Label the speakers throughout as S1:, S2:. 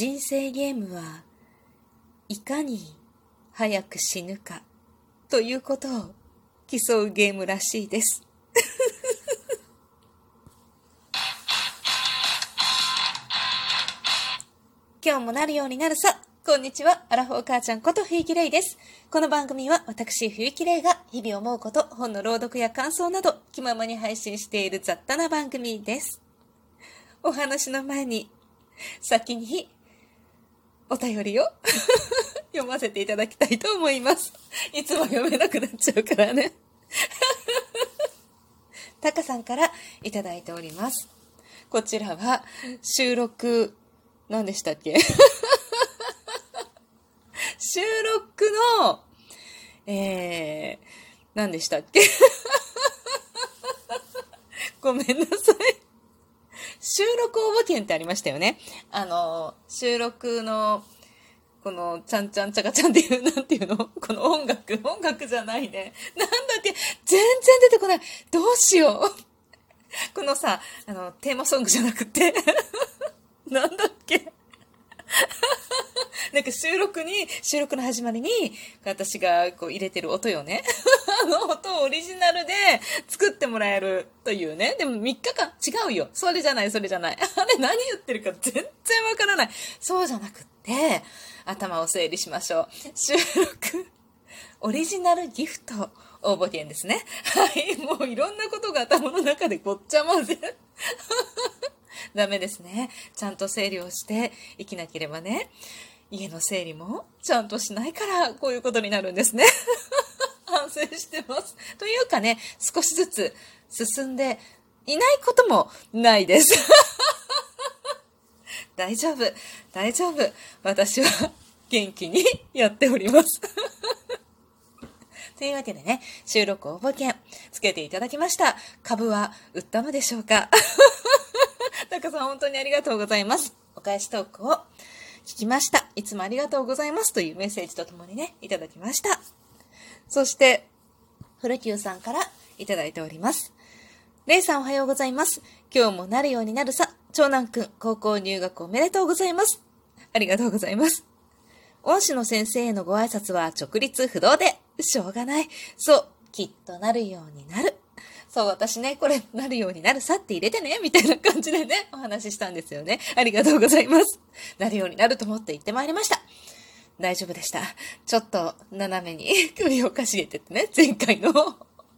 S1: 人生ゲームはいかに早く死ぬかということを競うゲームらしいです。今日もなるようになるさ。こんにちは。アラフォー母ちゃんこと冬木玲です。この番組は私冬木玲が日々思うこと、本の朗読や感想など気ままに配信している雑多な番組です。お話の前に、先にお便りを 読ませていただきたいと思います。いつも読めなくなっちゃうからね。タカさんからいただいております。こちらは収録、何でしたっけ？収録の、えー、何でしたっけ？ごめんなさい。収録応募券ってありましたよね。あの、収録の、この、ちゃんちゃんちゃかちゃんっていう、なんていうの？この音楽、音楽じゃないね。なんだっけ？全然出てこない。どうしよう。このさ、あの、テーマソングじゃなくて、なんだっけ？なんか収録に、収録の始まりに、私がこう入れてる音よね。あの音をオリジナルで作ってもらえるというね。でも3日間、違うよ。それじゃない、それじゃない。あれ何言ってるか全然わからない。そうじゃなくって、頭を整理しましょう。収録、オリジナルギフト応募券ですね。はい。もういろんなことが頭の中でごっちゃ混ぜ。ダメですね。ちゃんと整理をして生きなければね。家の整理もちゃんとしないからこういうことになるんですね。反省してます。というかね、少しずつ進んでいないこともないです。大丈夫、大丈夫。私は元気にやっております。というわけでね、収録応募券つけていただきました。株は売ったのでしょうか？タカさん本当にありがとうございます。お返しトークを聞きました。いつもありがとうございますというメッセージとともにね、いただきました。そして、古久さんからいただいております。レイさんおはようございます。今日もなるようになるさ。長男くん、高校入学おめでとうございます。ありがとうございます。恩師の先生へのご挨拶は直立不動で、しょうがない。そう、きっとなるようになる。そう、私ね、これ、なるようになるさって入れてね、みたいな感じでね、お話ししたんですよね。ありがとうございます。なるようになると思って行ってまいりました。大丈夫でした。ちょっと、斜めに 首をかしげててね、前回の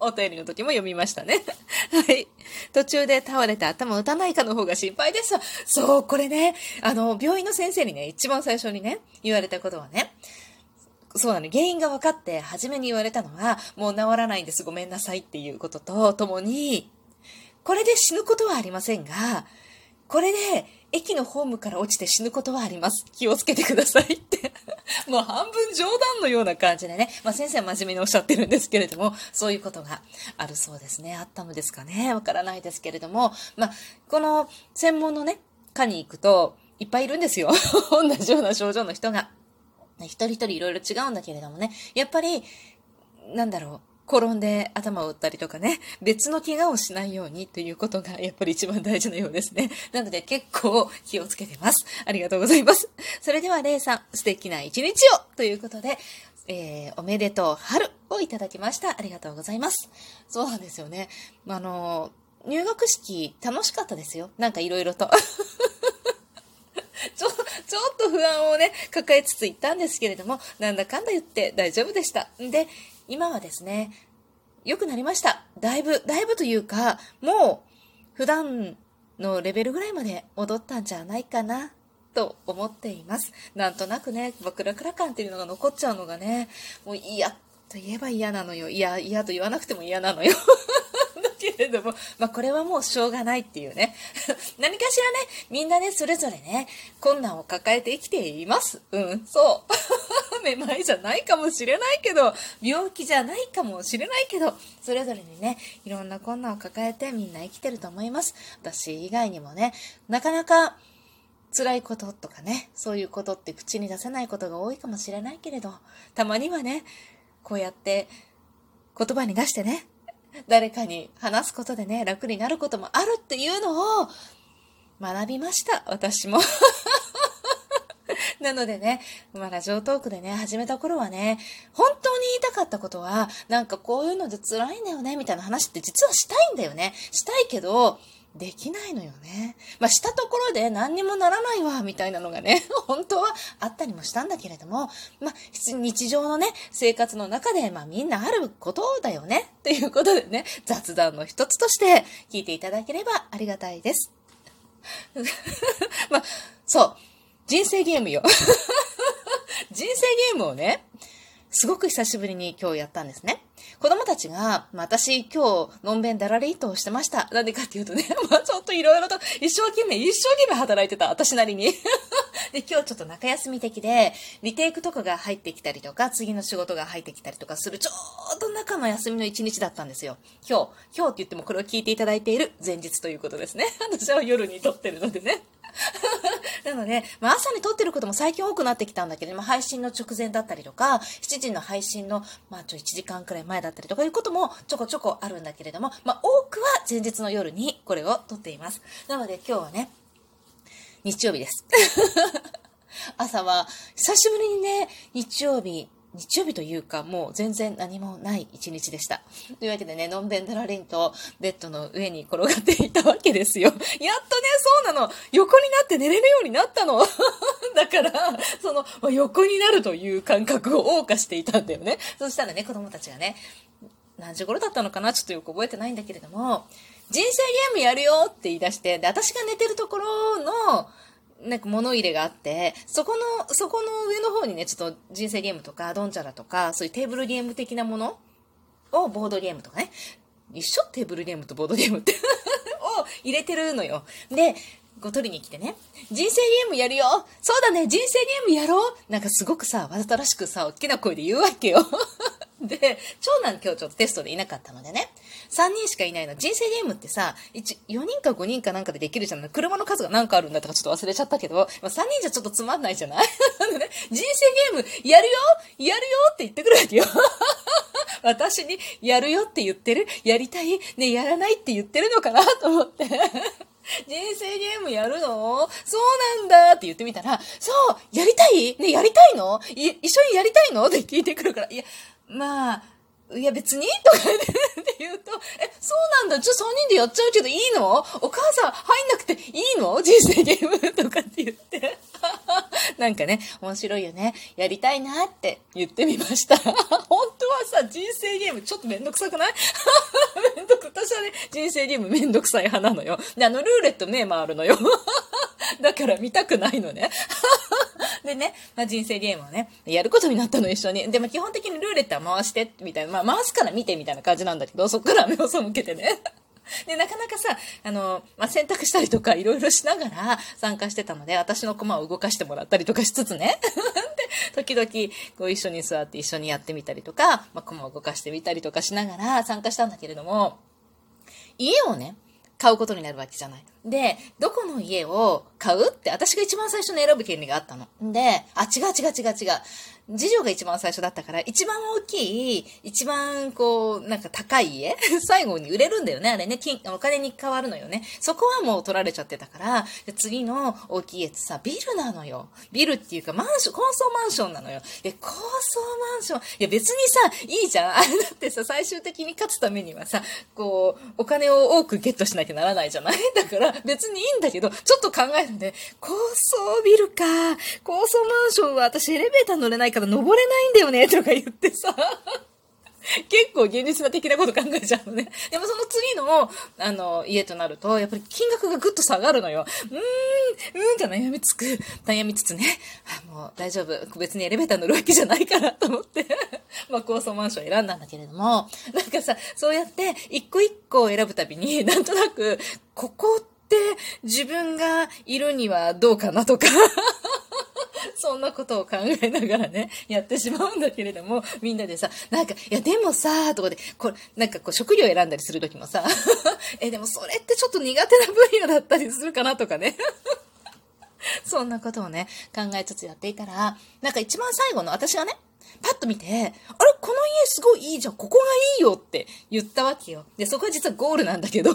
S1: お便りの時も読みましたね。はい。途中で倒れて頭打たないかの方が心配です。そう、これね、あの、病院の先生にね、一番最初にね、言われたことはね、そうなの、原因が分かって、初めに言われたのは、もう治らないんです、ごめんなさいっていうことと、ともに、これで死ぬことはありませんが、これで、駅のホームから落ちて死ぬことはあります。気をつけてくださいって。もう半分冗談のような感じでね。まあ先生は真面目におっしゃってるんですけれども、そういうことがあるそうですね。あったのですかね。わからないですけれども。まあ、この専門のね、科に行くと、いっぱいいるんですよ。同じような症状の人が。一人一人いろいろ違うんだけれどもね。やっぱり、なんだろう。転んで頭を打ったりとかね、別の怪我をしないようにということがやっぱり一番大事なようですね。なので結構気をつけてます。ありがとうございます。それではレイさん、素敵な一日をということで、えー、おめでとう春をいただきました。ありがとうございます。そうなんですよね。あの、入学式楽しかったですよ。なんかいろいろと。ちょ、っと不安をね、抱えつつ行ったんですけれども、なんだかんだ言って大丈夫でした。んで、今はですね、良くなりました。だいぶ、だいぶというか、もう、普段のレベルぐらいまで戻ったんじゃないかな、と思っています。なんとなくね、クラクラ感っていうのが残っちゃうのがね、もう嫌と言えば嫌なのよ。いや、嫌と言わなくても嫌なのよ。けれども、まあこれはもうしょうがないっていうね。何かしらね、みんなね、それぞれね、困難を抱えて生きています。うん、そう。めまいじゃないかもしれないけど、病気じゃないかもしれないけど、それぞれにね、いろんな困難を抱えてみんな生きてると思います。私以外にもね、なかなか辛いこととかね、そういうことって口に出せないことが多いかもしれないけれど、たまにはね、こうやって言葉に出してね、誰かに話すことでね、楽になることもあるっていうのを学びました、私も。なのでね、まあラジオトークでね、始めた頃はね、本当に言いたかったことは、なんかこういうので辛いんだよね、みたいな話って実はしたいんだよね。したいけど、できないのよね。まあ、したところで何にもならないわ、みたいなのがね、本当はあったりもしたんだけれども、まあ、日常のね、生活の中で、まあ、みんなあることだよね、っていうことでね、雑談の一つとして聞いていただければありがたいです。まあ、そう、人生ゲームよ。人生ゲームをね、すごく久しぶりに今日やったんですね。子供たちが、まあ、私今日、のんべんだらりとしてました。なんでかっていうとね、まあ、ちょっといろいろと一生懸命、一生懸命働いてた、私なりに。で、今日ちょっと中休み的で、リテイクとかが入ってきたりとか、次の仕事が入ってきたりとかする、ちょうど中の休みの一日だったんですよ。今日、今日って言ってもこれを聞いていただいている前日ということですね。私は夜に撮ってるのでね。なので、まあ、朝に撮ってることも最近多くなってきたんだけども、配信の直前だったりとか、7時の配信の、まあ、ちょ、1時間くらい前だったりとかいうこともちょこちょこあるんだけれども、まあ、多くは前日の夜にこれを撮っています。なので今日はね、日曜日です。朝は、久しぶりにね、日曜日、日曜日というか、もう全然何もない一日でした。というわけでね、のんべんだらりんとベッドの上に転がっていたわけですよ。やっとね、そうなの。横になって寝れるようになったの。だから、そのま、横になるという感覚を謳歌していたんだよね。そしたらね、子供たちがね、何時頃だったのかな？ちょっとよく覚えてないんだけれども、人生ゲームやるよって言い出して、で、私が寝てるところの、なんか物入れがあって、そこの、そこの上の方にね、ちょっと人生ゲームとか、ドンチャラとか、そういうテーブルゲーム的なものを、ボードゲームとかね。一緒？テーブルゲームとボードゲームって を入れてるのよ。で、こう取りに来てね、人生ゲームやるよそうだね人生ゲームやろうなんかすごくさ、わざとらしくさ、大きな声で言うわけよ。で、長男今日ちょっとテストでいなかったのでね、3人しかいないの。人生ゲームってさ、1、4人か5人かなんかでできるじゃない。車の数が何かあるんだとかちょっと忘れちゃったけど、まあ、3人じゃちょっとつまんないじゃない？人生ゲーム、やるよ？やるよ？って言ってくるわけよ。私に、やるよって言ってる？やりたい？ね、やらないって言ってるのかなと思って。人生ゲームやるの？そうなんだ。って言ってみたら、そう、やりたい？ね、やりたいの？一緒にやりたいの？って聞いてくるから、いや、まあ、いや別にとかって言うと、え、そうなんだ、ちょ、3人でやっちゃうけどいいの？お母さん入んなくていいの？人生ゲームとかって言って。なんかね、面白いよね。やりたいなって言ってみました。本当はさ、人生ゲームちょっとめんどくさくない？めんどく、私はね、人生ゲームめんどくさい派なのよ。で、あの、ルーレット目回るのよ。だから見たくないのね。でね、まあ、人生ゲームをね、やることになったの一緒に。でも基本的にルーレットは回して、みたいな、まあ、回すから見てみたいな感じなんだけど、そっから目を背けてね。で、なかなかさ、あの、まあ、選択したりとかいろいろしながら参加してたので、私の駒を動かしてもらったりとかしつつね。で、時々、こう一緒に座って一緒にやってみたりとか、まあ、駒を動かしてみたりとかしながら参加したんだけれども、家をね、買うことになるわけじゃない。で、どこの家を買うって私が一番最初に選ぶ権利があったの。で、あ、違う違う違う違う。次女が一番最初だったから、一番大きい、一番こう、なんか高い家？最後に売れるんだよね、あれね。金、お金に変わるのよね。そこはもう取られちゃってたから、次の大きい家ってさ、ビルなのよ。ビルっていうか、マンション、高層マンションなのよ。で、高層マンション、いや別にさ、いいじゃん。あ れだってさ、最終的に勝つためにはさ、こう、お金を多くゲットしなきゃならないじゃない？だから、別にいいんだけど、ちょっと考えんで、高層ビルか。高層マンションは私エレベーター乗れないから登れないんだよね、とか言ってさ。結構現実的なこと考えちゃうのね。でもその次の、あの、家となると、やっぱり金額がぐっと下がるのよ。うーん、うーんと悩みつく、悩みつつね、あもう大丈夫。別にエレベーター乗るわけじゃないからと思って、まあ高層マンション選んだんだけれども、なんかさ、そうやって一個一個を選ぶたびに、なんとなく、ここって自分がいるにはどうかなとか そんなことを考えながらね、やってしまうんだけれども、みんなでさ、なんか、いや、でもさ、とかで、これ、なんかこう、食料選んだりするときもさ、え、でもそれってちょっと苦手な分野だったりするかなとかね。そんなことをね、考えつつやっていたら、なんか一番最後の私がね、パッと見て、あれこの家すごいいいじゃん、ここがいいよって言ったわけよ。で、そこは実はゴールなんだけど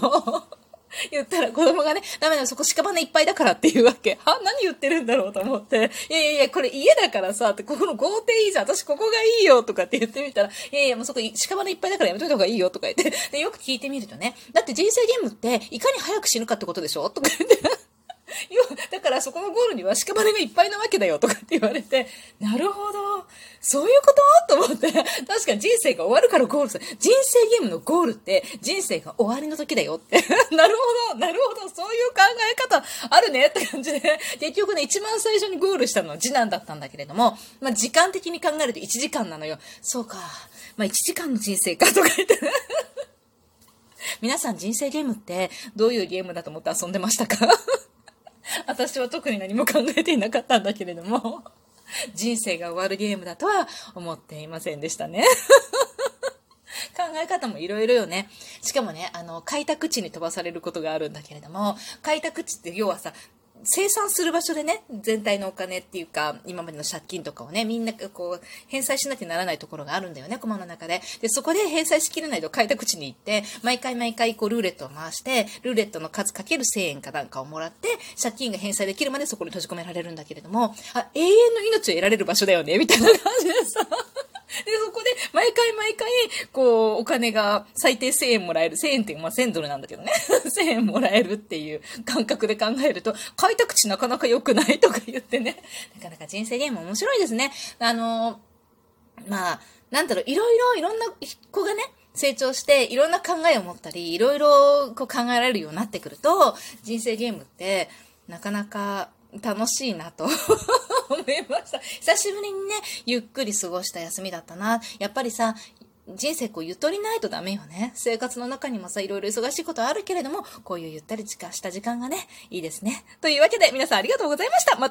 S1: 言ったら子供がね、ダメだよ、そこ屍いっぱいだからって言うわけ。は？何言ってるんだろうと思って。いやいやいや、これ家だからさ、って、ここの豪邸いいじゃん。私ここがいいよとかって言ってみたら、いやいや、もうそこ屍いっぱいだからやめといた方がいいよとか言って。で、よく聞いてみるとね、だって人生ゲームっていかに早く死ぬかってことでしょ？とか言って。だからそこのゴールには屍がいっぱいなわけだよとかって言われて、なるほど。そういうこと？と思って、確かに人生が終わるからゴールする。人生ゲームのゴールって人生が終わりの時だよって。なるほど、なるほど、そういう考え方あるねって感じで、結局ね、一番最初にゴールしたのは次男だったんだけれども、まあ時間的に考えると1時間なのよ。そうか。まあ1時間の人生かとか言って。皆さん人生ゲームってどういうゲームだと思って遊んでましたか？私は特に何も考えていなかったんだけれども、人生が終わるゲームだとは思っていませんでしたね。考え方もいろいろよね。しかもね、あの、開拓地に飛ばされることがあるんだけれども、開拓地って要はさ、生産する場所でね、全体のお金っていうか、今までの借金とかをね、みんなこう、返済しなきゃならないところがあるんだよね、コマの中で。で、そこで返済しきれないと開拓地に行って、毎回毎回こう、ルーレットを回して、ルーレットの数かける1000円かなんかをもらって、借金が返済できるまでそこに閉じ込められるんだけれども、あ、永遠の命を得られる場所だよね、みたいな感じでさ。で、そこで、毎回毎回、こう、お金が最低1000円もらえる。1000円って、まあ1000ドルなんだけどね。1000円もらえるっていう感覚で考えると、開拓地なかなか良くないとか言ってね。なかなか人生ゲーム面白いですね。あの、まあ、なんだろう、いろいろ、いろんな子がね、成長して、いろんな考えを持ったり、いろいろこう考えられるようになってくると、人生ゲームって、なかなか楽しいなと思いました。久しぶりにね、ゆっくり過ごした休みだったな。やっぱりさ、人生こうゆとりないとダメよね。生活の中にもさ、いろいろ忙しいことあるけれども、こういうゆったりした時間がね、いいですね。というわけで皆さんありがとうございました。また